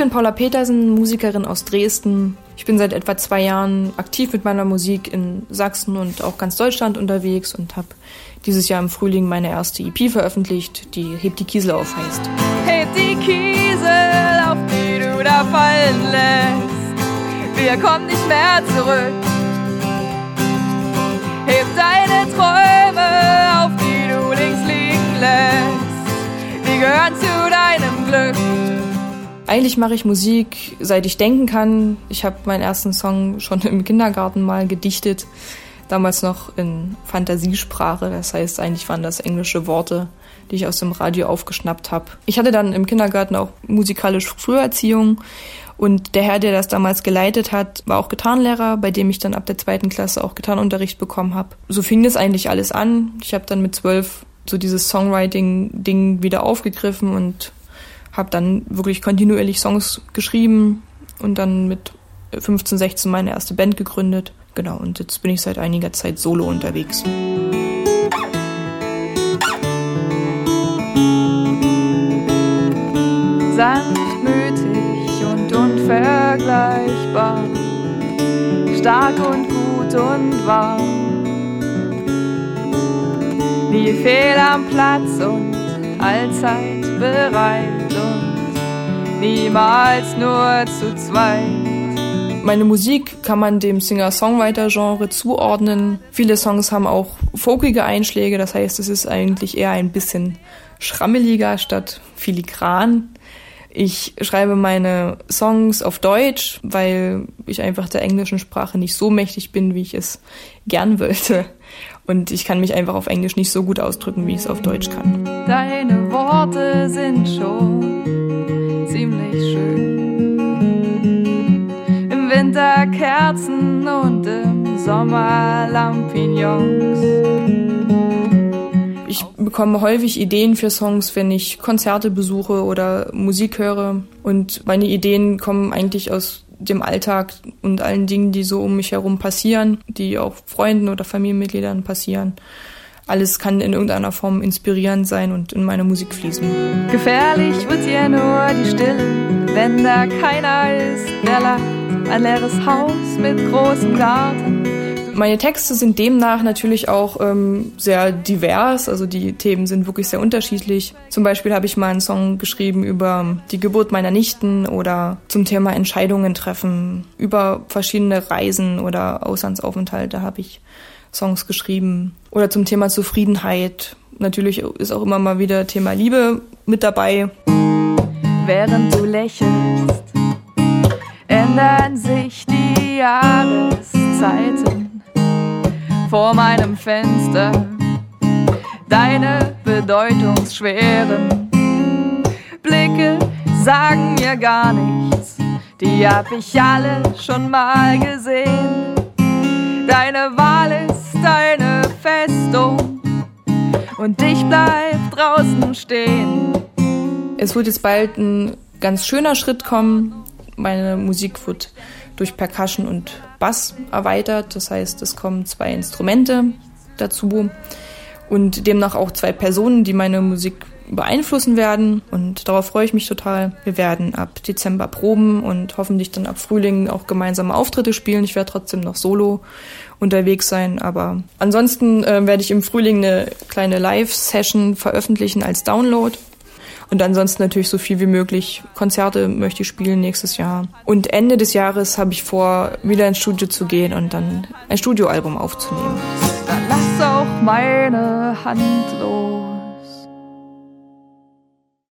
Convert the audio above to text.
bin Paula Petersen, Musikerin aus Dresden. Ich bin seit etwa zwei Jahren aktiv mit meiner Musik in Sachsen und auch ganz Deutschland unterwegs und habe dieses Jahr im Frühling meine erste EP veröffentlicht, die Heb die Kiesel auf heißt. Heb die Kiesel auf, die du da fallen lässt. Wir kommen nicht mehr zurück. Heb deine Träume auf, die du links liegen lässt. Die gehören zu deinem Glück. Eigentlich mache ich Musik, seit ich denken kann. Ich habe meinen ersten Song schon im Kindergarten mal gedichtet, damals noch in Fantasiesprache. Das heißt, eigentlich waren das englische Worte, die ich aus dem Radio aufgeschnappt habe. Ich hatte dann im Kindergarten auch musikalische Früherziehung und der Herr, der das damals geleitet hat, war auch Gitarrenlehrer, bei dem ich dann ab der zweiten Klasse auch Gitarrenunterricht bekommen habe. So fing das eigentlich alles an. Ich habe dann mit zwölf so dieses Songwriting-Ding wieder aufgegriffen und habe dann wirklich kontinuierlich Songs geschrieben und dann mit 15, 16 meine erste Band gegründet. Genau, und jetzt bin ich seit einiger Zeit solo unterwegs. Sanftmütig und unvergleichbar, stark und gut und warm. Nie fehl am Platz und allzeit bereit niemals nur zu zweit. Meine Musik kann man dem Singer-Songwriter-Genre zuordnen. Viele Songs haben auch folkige Einschläge, das heißt, es ist eigentlich eher ein bisschen schrammeliger statt filigran. Ich schreibe meine Songs auf Deutsch, weil ich einfach der englischen Sprache nicht so mächtig bin, wie ich es gern wollte. Und ich kann mich einfach auf Englisch nicht so gut ausdrücken, wie ich es auf Deutsch kann. Deine Worte sind schon Kerzen und im Sommer Lampignons. Ich bekomme häufig Ideen für Songs, wenn ich Konzerte besuche oder Musik höre. Und meine Ideen kommen eigentlich aus dem Alltag und allen Dingen, die so um mich herum passieren, die auch Freunden oder Familienmitgliedern passieren. Alles kann in irgendeiner Form inspirierend sein und in meine Musik fließen. Gefährlich wird ja nur die Stille, wenn da keiner ist, der lacht. Ein leeres Haus mit großem Garten meine Texte sind demnach natürlich auch ähm, sehr divers, also die Themen sind wirklich sehr unterschiedlich. Zum Beispiel habe ich mal einen Song geschrieben über die Geburt meiner Nichten oder zum Thema Entscheidungen treffen, über verschiedene Reisen oder Auslandsaufenthalte habe ich Songs geschrieben oder zum Thema Zufriedenheit. Natürlich ist auch immer mal wieder Thema Liebe mit dabei. Während du lächelst, ändern sich die Jahreszeiten vor meinem Fenster. Deine bedeutungsschweren Blicke sagen mir gar nichts, die hab ich alle schon mal gesehen. Deine Wahl ist deine Festung und ich bleib draußen stehen. Es wird jetzt bald ein ganz schöner Schritt kommen. Meine Musik wird durch Percussion und Bass erweitert. Das heißt, es kommen zwei Instrumente dazu und demnach auch zwei Personen, die meine Musik beeinflussen werden. Und darauf freue ich mich total. Wir werden ab Dezember proben und hoffentlich dann ab Frühling auch gemeinsame Auftritte spielen. Ich werde trotzdem noch solo unterwegs sein, aber ansonsten äh, werde ich im Frühling eine kleine Live-Session veröffentlichen als Download. Und ansonsten natürlich so viel wie möglich Konzerte möchte ich spielen nächstes Jahr. Und Ende des Jahres habe ich vor, wieder ins Studio zu gehen und dann ein Studioalbum aufzunehmen. Dann lass auch meine Hand los.